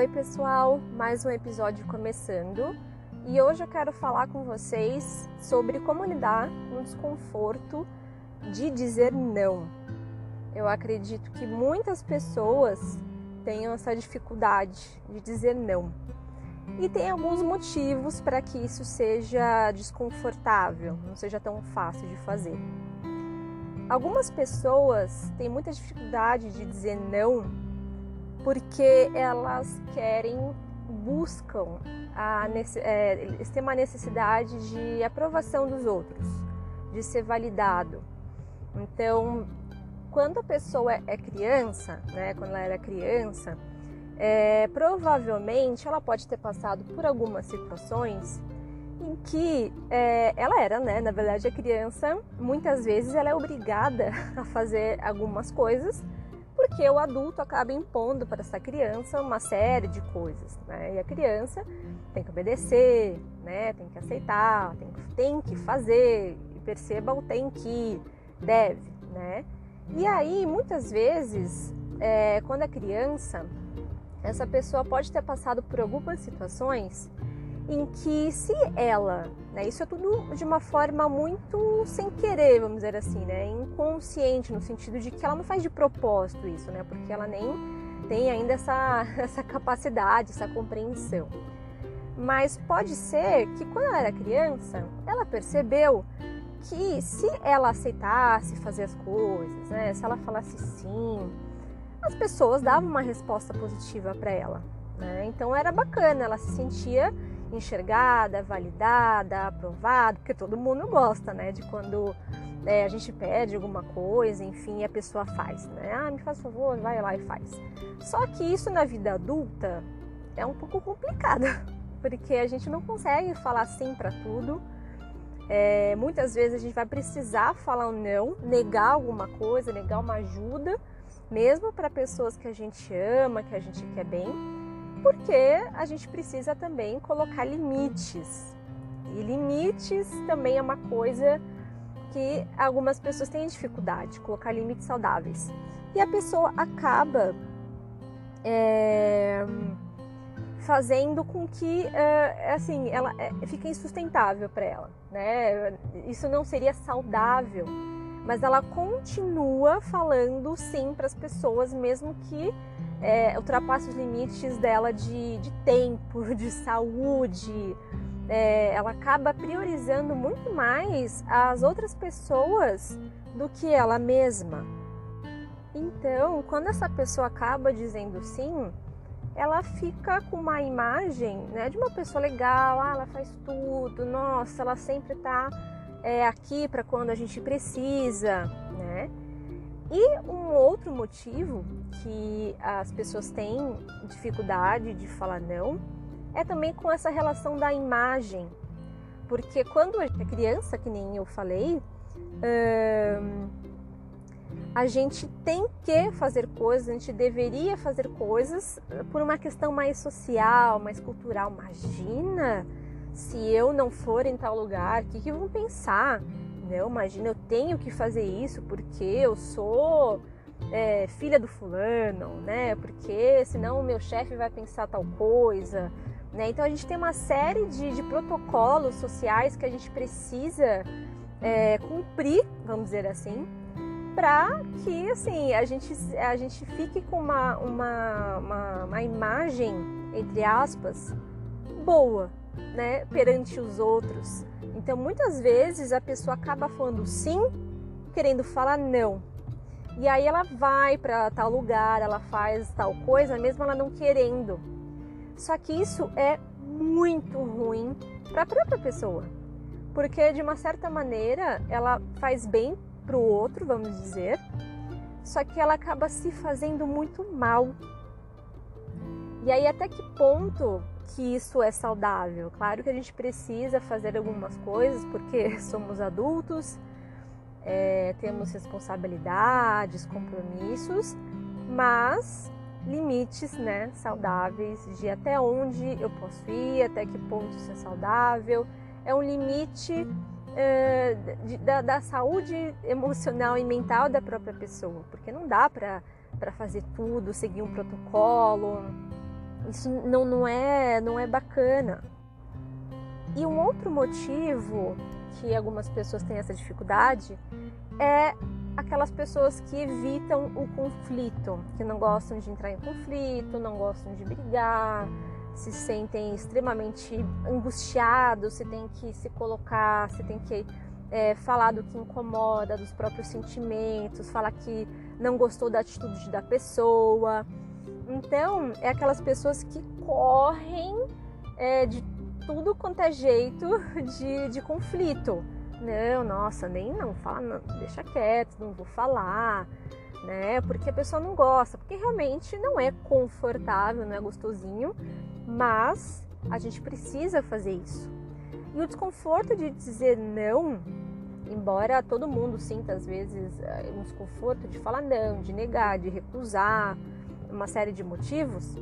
Oi, pessoal, mais um episódio começando e hoje eu quero falar com vocês sobre como lidar com o desconforto de dizer não. Eu acredito que muitas pessoas tenham essa dificuldade de dizer não e tem alguns motivos para que isso seja desconfortável, não seja tão fácil de fazer. Algumas pessoas têm muita dificuldade de dizer não porque elas querem, buscam, a, é, eles têm uma necessidade de aprovação dos outros, de ser validado. Então, quando a pessoa é criança, né, quando ela era criança, é, provavelmente ela pode ter passado por algumas situações em que é, ela era, né, na verdade, a criança, muitas vezes ela é obrigada a fazer algumas coisas porque o adulto acaba impondo para essa criança uma série de coisas, né? E a criança tem que obedecer, né? Tem que aceitar, tem que, tem que fazer, e perceba o tem que, deve, né? E aí, muitas vezes, é, quando é criança, essa pessoa pode ter passado por algumas situações em que se ela, né, isso é tudo de uma forma muito sem querer, vamos dizer assim, né, inconsciente no sentido de que ela não faz de propósito isso, né, porque ela nem tem ainda essa, essa capacidade, essa compreensão. Mas pode ser que quando ela era criança, ela percebeu que se ela aceitasse fazer as coisas, né, se ela falasse sim, as pessoas davam uma resposta positiva para ela. Né? Então era bacana, ela se sentia enxergada, validada, aprovada, porque todo mundo gosta, né? De quando é, a gente pede alguma coisa, enfim, a pessoa faz, né? Ah, me faz favor, vai lá e faz. Só que isso na vida adulta é um pouco complicado, porque a gente não consegue falar sim para tudo. É, muitas vezes a gente vai precisar falar um não, negar alguma coisa, negar uma ajuda, mesmo para pessoas que a gente ama, que a gente quer bem porque a gente precisa também colocar limites. E limites também é uma coisa que algumas pessoas têm dificuldade, colocar limites saudáveis. E a pessoa acaba é, fazendo com que, é, assim, ela é, fique insustentável para ela, né? Isso não seria saudável, mas ela continua falando sim para as pessoas, mesmo que é, ultrapassa os limites dela de, de tempo, de saúde. É, ela acaba priorizando muito mais as outras pessoas do que ela mesma. Então, quando essa pessoa acaba dizendo sim, ela fica com uma imagem né, de uma pessoa legal, ah, ela faz tudo, nossa, ela sempre está é, aqui para quando a gente precisa? E um outro motivo que as pessoas têm dificuldade de falar não é também com essa relação da imagem. Porque quando é criança, que nem eu falei, hum, a gente tem que fazer coisas, a gente deveria fazer coisas por uma questão mais social, mais cultural. Imagina se eu não for em tal lugar, o que, que vão pensar? Não, imagina, eu tenho que fazer isso porque eu sou é, filha do fulano, né? Porque senão o meu chefe vai pensar tal coisa. Né? Então a gente tem uma série de, de protocolos sociais que a gente precisa é, cumprir, vamos dizer assim, para que assim a gente, a gente fique com uma, uma, uma, uma imagem, entre aspas, boa né, perante os outros. Então, muitas vezes a pessoa acaba falando sim, querendo falar não. E aí ela vai para tal lugar, ela faz tal coisa, mesmo ela não querendo. Só que isso é muito ruim para a própria pessoa, porque de uma certa maneira ela faz bem para o outro, vamos dizer, só que ela acaba se fazendo muito mal. E aí até que ponto que isso é saudável. Claro que a gente precisa fazer algumas coisas porque somos adultos, é, temos responsabilidades, compromissos, mas limites né, saudáveis de até onde eu posso ir, até que ponto isso é saudável. É um limite é, de, da, da, saúde emocional e mental da própria pessoa, porque não dá para fazer tudo, seguir um protocolo Isso não, não, é, não é bacana. E um outro motivo que algumas pessoas têm essa dificuldade é aquelas pessoas que evitam o conflito, que não gostam de entrar em conflito, não gostam de brigar, se sentem extremamente angustiados, se tem que se colocar, se tem que é, falar do que incomoda, dos próprios sentimentos, falar que não gostou da atitude da pessoa. Então, é aquelas pessoas que correm é, de tudo quanto é jeito de, de conflito. Não, nossa, nem não, fala, não, deixa quieto, não vou falar, né? Porque a pessoa não gosta, porque realmente não é confortável, não é gostosinho, mas a gente precisa fazer isso. E o desconforto de dizer não, embora todo mundo sinta às vezes eh, um desconforto de falar não, de negar, de recusar, uma série de motivos,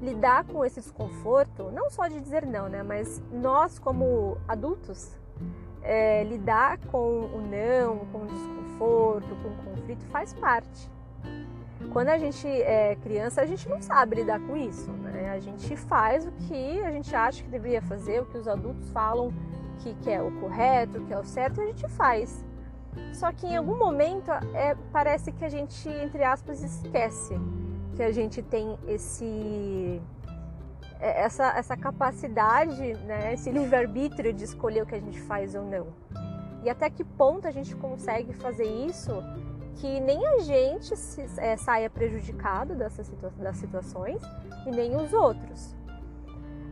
lidar com esse desconforto, não só de dizer não, né, mas nós como adultos, é, lidar com o não, com o desconforto, com o conflito faz parte. Quando a gente é criança, a gente não sabe lidar com isso, né? A gente faz o que a gente acha que deveria fazer, o que os adultos falam que, que é o correto, que é o certo, e a gente faz. Só que em algum momento é, parece que a gente, entre aspas, esquece que a gente tem esse é, essa, essa capacidade, né, esse livre-arbítrio de escolher o que a gente faz ou não. E até que ponto a gente consegue fazer isso que nem a gente se, é, saia prejudicado dessas situa das situações e nem os outros.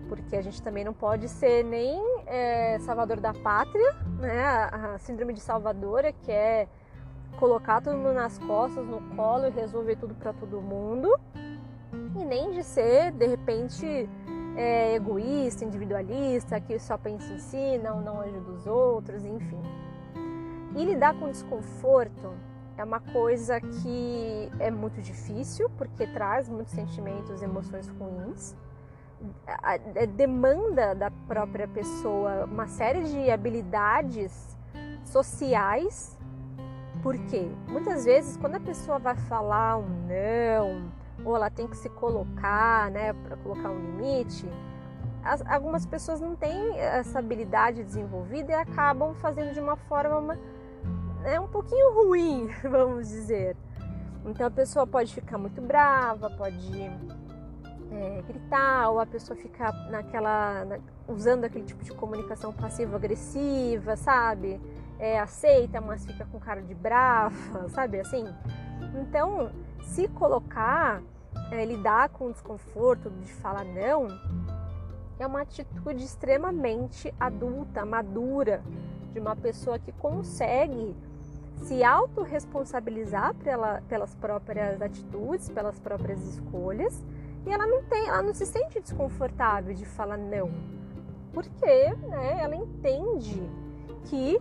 Porque a gente também não pode ser nem é, salvador da pátria, né? A, síndrome de salvadora, que é colocar todo mundo nas costas, no colo e resolver tudo para todo mundo e nem de ser, de repente, é, egoísta, individualista, que só pensa em si, não, não ajuda os outros, enfim. E lidar com desconforto é uma coisa que é muito difícil, porque traz muitos sentimentos, emoções ruins. Demanda da própria pessoa uma série de habilidades sociais, porque muitas vezes quando a pessoa vai falar um não, ou ela tem que se colocar, né, para colocar um limite, as, algumas pessoas não têm essa habilidade desenvolvida e acabam fazendo de uma forma é um pouquinho ruim, vamos dizer. Então a pessoa pode ficar muito brava, pode é, gritar, ou a pessoa fica naquela na, usando aquele tipo de comunicação passivo-agressiva, sabe? É, aceita, mas fica com cara de brava, sabe assim? Então, se colocar, é, lidar com o desconforto de falar não, é uma atitude extremamente adulta, madura, de uma pessoa que consegue se autorresponsabilizar pela, pelas próprias atitudes, pelas próprias escolhas, e ela não tem, ela não se sente desconfortável de falar não. Porque né, ela entende que,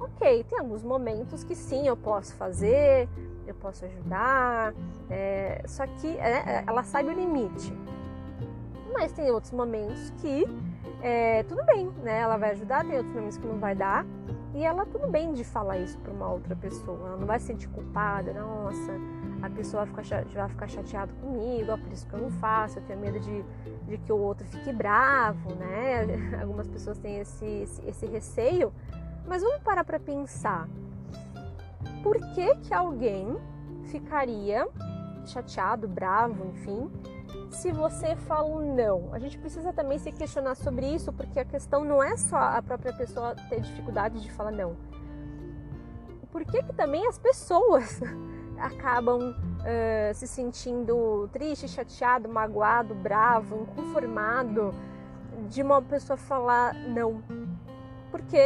ok, tem alguns momentos que sim, eu posso fazer, eu posso ajudar, é, só que é, ela sabe o limite. Mas tem outros momentos que é, tudo bem, né? Ela vai ajudar, tem outros momentos que não vai dar. E ela tudo bem de falar isso para uma outra pessoa. Ela não vai se sentir culpada, nossa, a pessoa vai ficar, vai ficar chateada comigo, ó, por isso que eu não faço, eu tenho medo de, de que o outro fique bravo, né? Algumas pessoas têm esse, esse, esse receio. Mas vamos parar para pensar por que, que alguém ficaria chateado, bravo, enfim, se você fala um não. A gente precisa também se questionar sobre isso, porque a questão não é só a própria pessoa ter dificuldade de falar não. Por que, que também as pessoas acabam uh, se sentindo triste, chateado, magoado, bravo, inconformado de uma pessoa falar não? Porque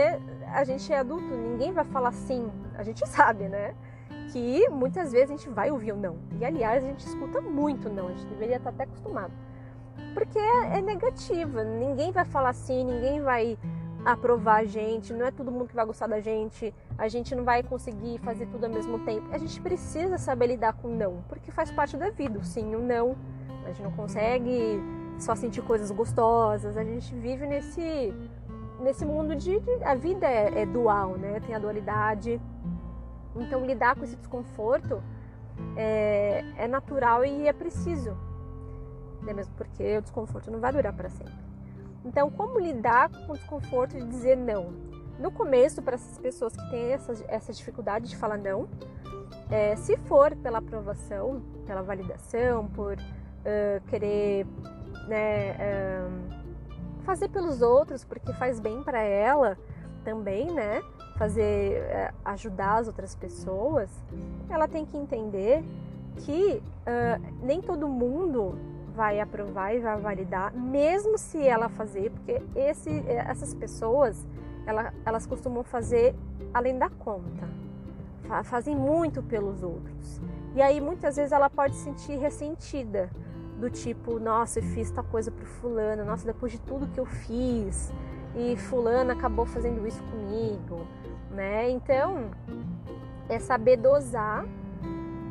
a gente é adulto, ninguém vai falar sim, a gente sabe, né? Que muitas vezes a gente vai ouvir o não. E aliás, a gente escuta muito não, a gente deveria estar até acostumado. Porque é, é negativa, ninguém vai falar sim, ninguém vai aprovar a gente, não é todo mundo que vai gostar da gente, a gente não vai conseguir fazer tudo ao mesmo tempo. A gente precisa saber lidar com não, porque faz parte da vida, sim o não. A gente não consegue só sentir coisas gostosas, a gente vive nesse nesse mundo de, de a vida é, é, dual, né? Tem a dualidade. Então lidar com esse desconforto é, é natural e é preciso. né? mesmo porque o desconforto não vai durar para sempre. Então, como lidar com o desconforto de dizer não? No começo, para essas pessoas que têm essa, essa dificuldade de falar não, é, se for pela aprovação, pela validação, por uh, querer né, uh, fazer pelos outros, porque faz bem para ela também, né? Fazer uh, ajudar as outras pessoas, ela tem que entender que nem todo mundo vai aprovar e vai validar, mesmo se ela fazer, porque esse, essas pessoas ela, elas costumam fazer além da conta, fazem muito pelos outros. E aí muitas vezes ela pode se sentir ressentida, do tipo, nossa, eu fiz tal coisa pro fulano, nossa, depois de tudo que eu fiz, e fulano acabou fazendo isso comigo, né? Então, é saber dosar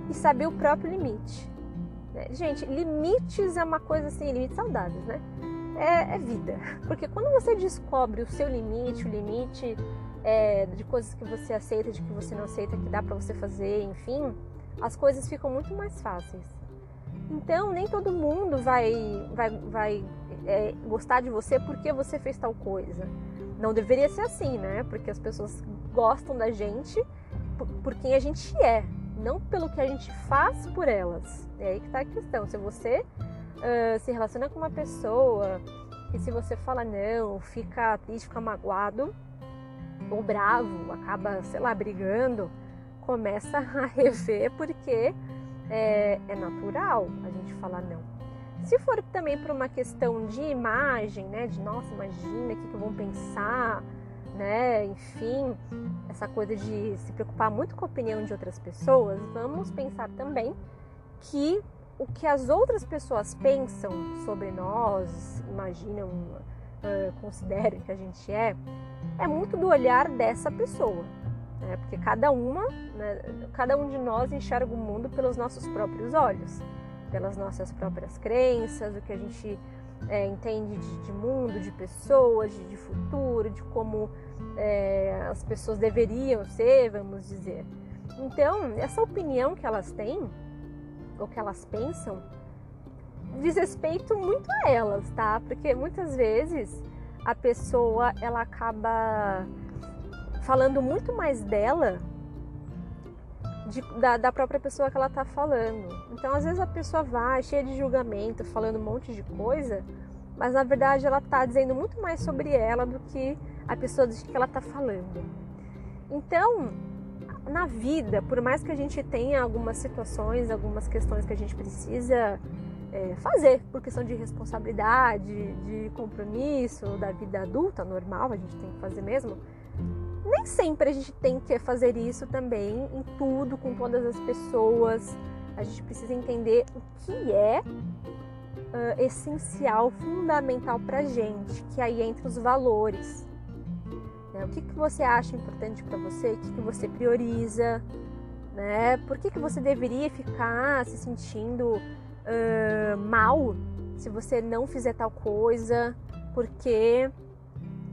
e saber o próprio limite. Gente, limites é uma coisa assim, limites saudáveis, né? É, é, vida. Porque quando você descobre o seu limite, o limite é, de coisas que você aceita, de que você não aceita, que dá para você fazer, enfim, as coisas ficam muito mais fáceis. Então, nem todo mundo vai, vai, vai é, gostar de você porque você fez tal coisa. Não deveria ser assim, né? Porque as pessoas gostam da gente por, por quem a gente é, não pelo que a gente faz por elas. É aí que está a questão. Se você uh, se relaciona com uma pessoa e se você fala não, fica triste, fica magoado ou bravo, acaba, sei lá, brigando, começa a rever porque é, é natural a gente falar não. Se for também por uma questão de imagem, né, de nossa, imagina o que, que vão pensar, né, enfim, essa coisa de se preocupar muito com a opinião de outras pessoas, vamos pensar também que o que as outras pessoas pensam sobre nós, imaginam, uh, consideram que a gente é, é muito do olhar dessa pessoa né? porque cada uma, né, cada um de nós enxerga o mundo pelos nossos próprios olhos, pelas nossas próprias crenças, o que a gente é, entende de, de, mundo, de pessoas, de, de futuro, de como é, as pessoas deveriam ser, vamos dizer. Então, essa opinião que elas têm, ou que elas pensam, diz respeito muito a elas, tá? Porque muitas vezes a pessoa ela acaba falando muito mais dela de, da, da, própria pessoa que ela está falando. Então, às vezes a pessoa vai cheia de julgamento, falando um monte de coisa, mas na verdade ela está dizendo muito mais sobre ela do que a pessoa de que ela está falando. Então, na vida, por mais que a gente tenha algumas situações, algumas questões que a gente precisa é, fazer por questão de responsabilidade, de compromisso, da vida adulta normal, a gente tem que fazer mesmo nem sempre a gente tem que fazer isso também em tudo, com todas as pessoas. A gente precisa entender o que é uh, essencial, fundamental para gente, que aí entra os valores. Né? O que, que você acha importante para você? O que, que você prioriza? Né? Por que, que você deveria ficar se sentindo uh, mal se você não fizer tal coisa? Porque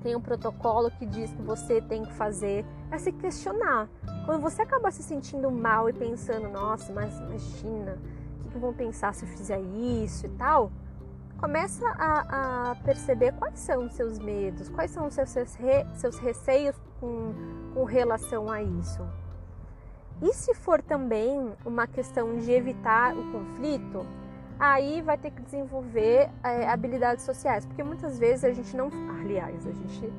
tem um protocolo que diz que você tem que fazer, é se questionar. Quando você acaba se sentindo mal e pensando, nossa, mas imagina, o que, vão pensar se eu fizer isso e tal, começa a, a perceber quais são os seus medos, quais são os seus, re, seus receios com, com relação a isso. E se for também uma questão de evitar o conflito, aí vai ter que desenvolver é, habilidades sociais, porque muitas vezes a gente não, aliás, a gente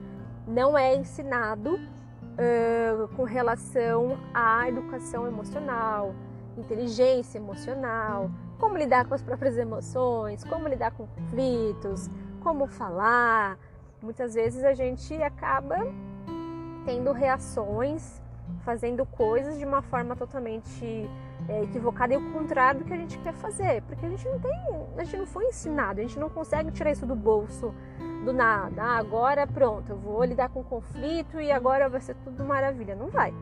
não é ensinado uh, com relação à educação emocional, inteligência emocional, como lidar com as próprias emoções, como lidar com conflitos, como falar. Muitas vezes a gente acaba tendo reações, fazendo coisas de uma forma totalmente é, equivocada e o contrário do que a gente quer fazer, porque a gente não tem, a gente não foi ensinado, a gente não consegue tirar isso do bolso do nada. Ah, agora pronto, eu vou lidar com conflito e agora vai ser tudo maravilha. Não vai.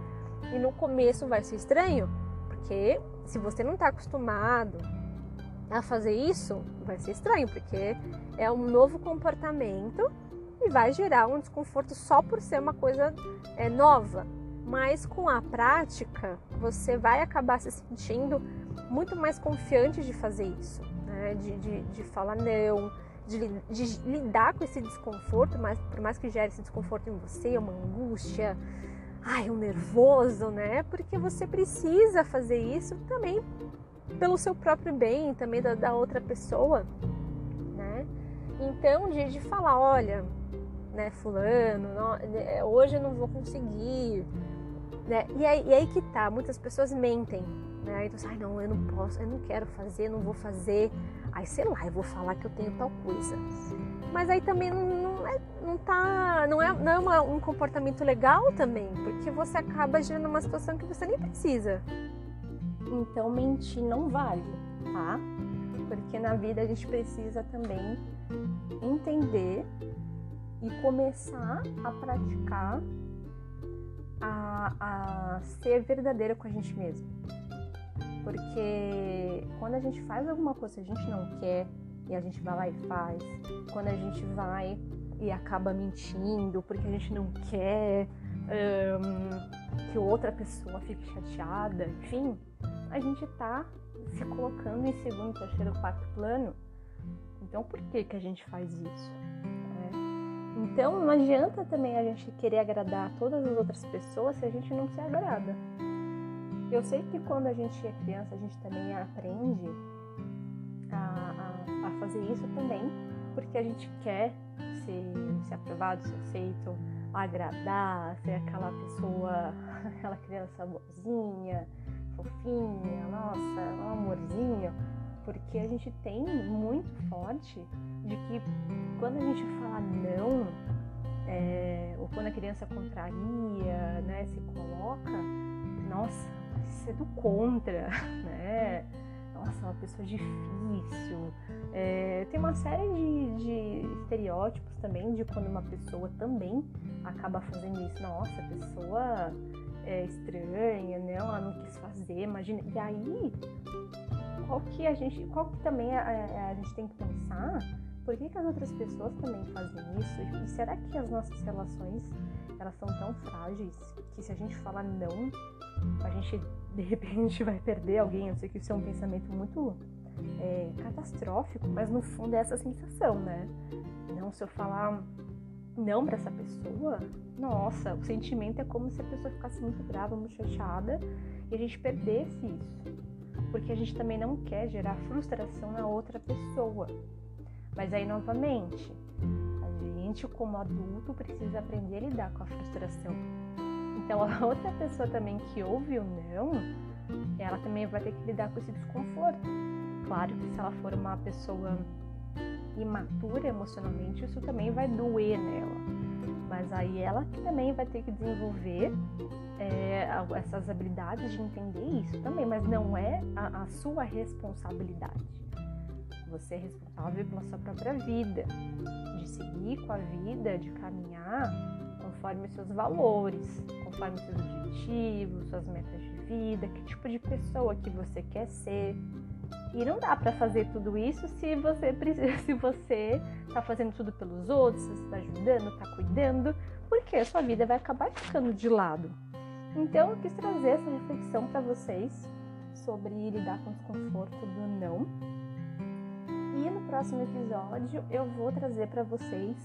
E no começo vai ser estranho, porque se você não está acostumado a fazer isso, vai ser estranho, porque é um novo comportamento e vai gerar um desconforto só por ser uma coisa é, nova mas com a prática você vai acabar se sentindo muito mais confiante de fazer isso. né? de, de, de falar não, de, de, lidar com esse desconforto, mas por mais que gere esse desconforto em você, uma angústia, ai, um nervoso, né? Porque você precisa fazer isso também pelo seu próprio bem, também da, da outra pessoa, né? Então, de, de falar, olha, né, fulano, não, né, hoje eu não vou conseguir, né? E aí, e aí que tá, muitas pessoas mentem, né? Então, ai, não, eu não posso, eu não quero fazer, não vou fazer. Aí, sei lá, eu vou falar que eu tenho tal coisa. Mas aí também não, não, é, não tá, não é, não é uma, um comportamento legal também, porque você acaba gerando uma situação que você nem precisa. Então, mentir não vale, tá? Porque na vida a gente precisa também entender e começar a praticar a, a ser verdadeira com a gente mesmo. Porque quando a gente faz alguma coisa que a gente não quer e a gente vai lá e faz, quando a gente vai e acaba mentindo porque a gente não quer um, que outra pessoa fique chateada, enfim, a gente tá se colocando em segundo, terceiro, quarto plano. Então por que, que a gente faz isso? É. Então não adianta também a gente querer agradar todas as outras pessoas se a gente não se agrada. Eu sei que quando a gente é criança, a gente também aprende a, a, a fazer isso também, porque a gente quer ser, ser aprovado, ser aceito, agradar, ser aquela pessoa, aquela criança boazinha, fofinha, nossa, um amorzinho, porque a gente tem muito forte de que quando a gente fala não, é, ou quando a criança contraria, né, se coloca, nossa, ser do contra, né? Nossa, uma pessoa difícil. É, tem uma série de, de, estereótipos também de quando uma pessoa também acaba fazendo isso. Nossa, a pessoa é estranha, né? Ela não quis fazer, imagina. E aí, qual que a gente, qual que também a, a, gente tem que pensar? Por que, que as outras pessoas também fazem isso? E será que as nossas relações elas são tão frágeis que se a gente falar não, a gente de repente vai perder alguém. Eu sei que isso é um pensamento muito é, catastrófico, mas no fundo é essa sensação, né? Não, se eu falar não para essa pessoa, nossa, o sentimento é como se a pessoa ficasse muito brava, muito chateada e a gente perdesse isso. Porque a gente também não quer gerar frustração na outra pessoa. Mas aí, novamente, a gente, como adulto, precisa aprender a lidar com a frustração. Então a outra pessoa também que ouve o não, ela também vai ter que lidar com esse desconforto. Claro que se ela for uma pessoa imatura emocionalmente, isso também vai doer nela. Mas aí ela que também vai ter que desenvolver é, essas habilidades de entender isso também, mas não é a, a sua responsabilidade. Você é responsável pela sua própria vida, de seguir com a vida, de caminhar conforme seus valores, conforme seus objetivos, suas metas de vida, que tipo de pessoa que você quer ser. E não dá para fazer tudo isso se você se você tá fazendo tudo pelos outros, se está ajudando, está cuidando, porque a sua vida vai acabar ficando de lado. Então eu quis trazer essa reflexão para vocês sobre lidar com o desconforto do não. E no próximo episódio eu vou trazer para vocês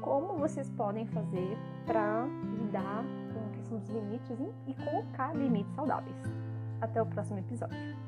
como vocês podem fazer para lidar com a questão dos limites e colocar limites saudáveis. Até o próximo episódio.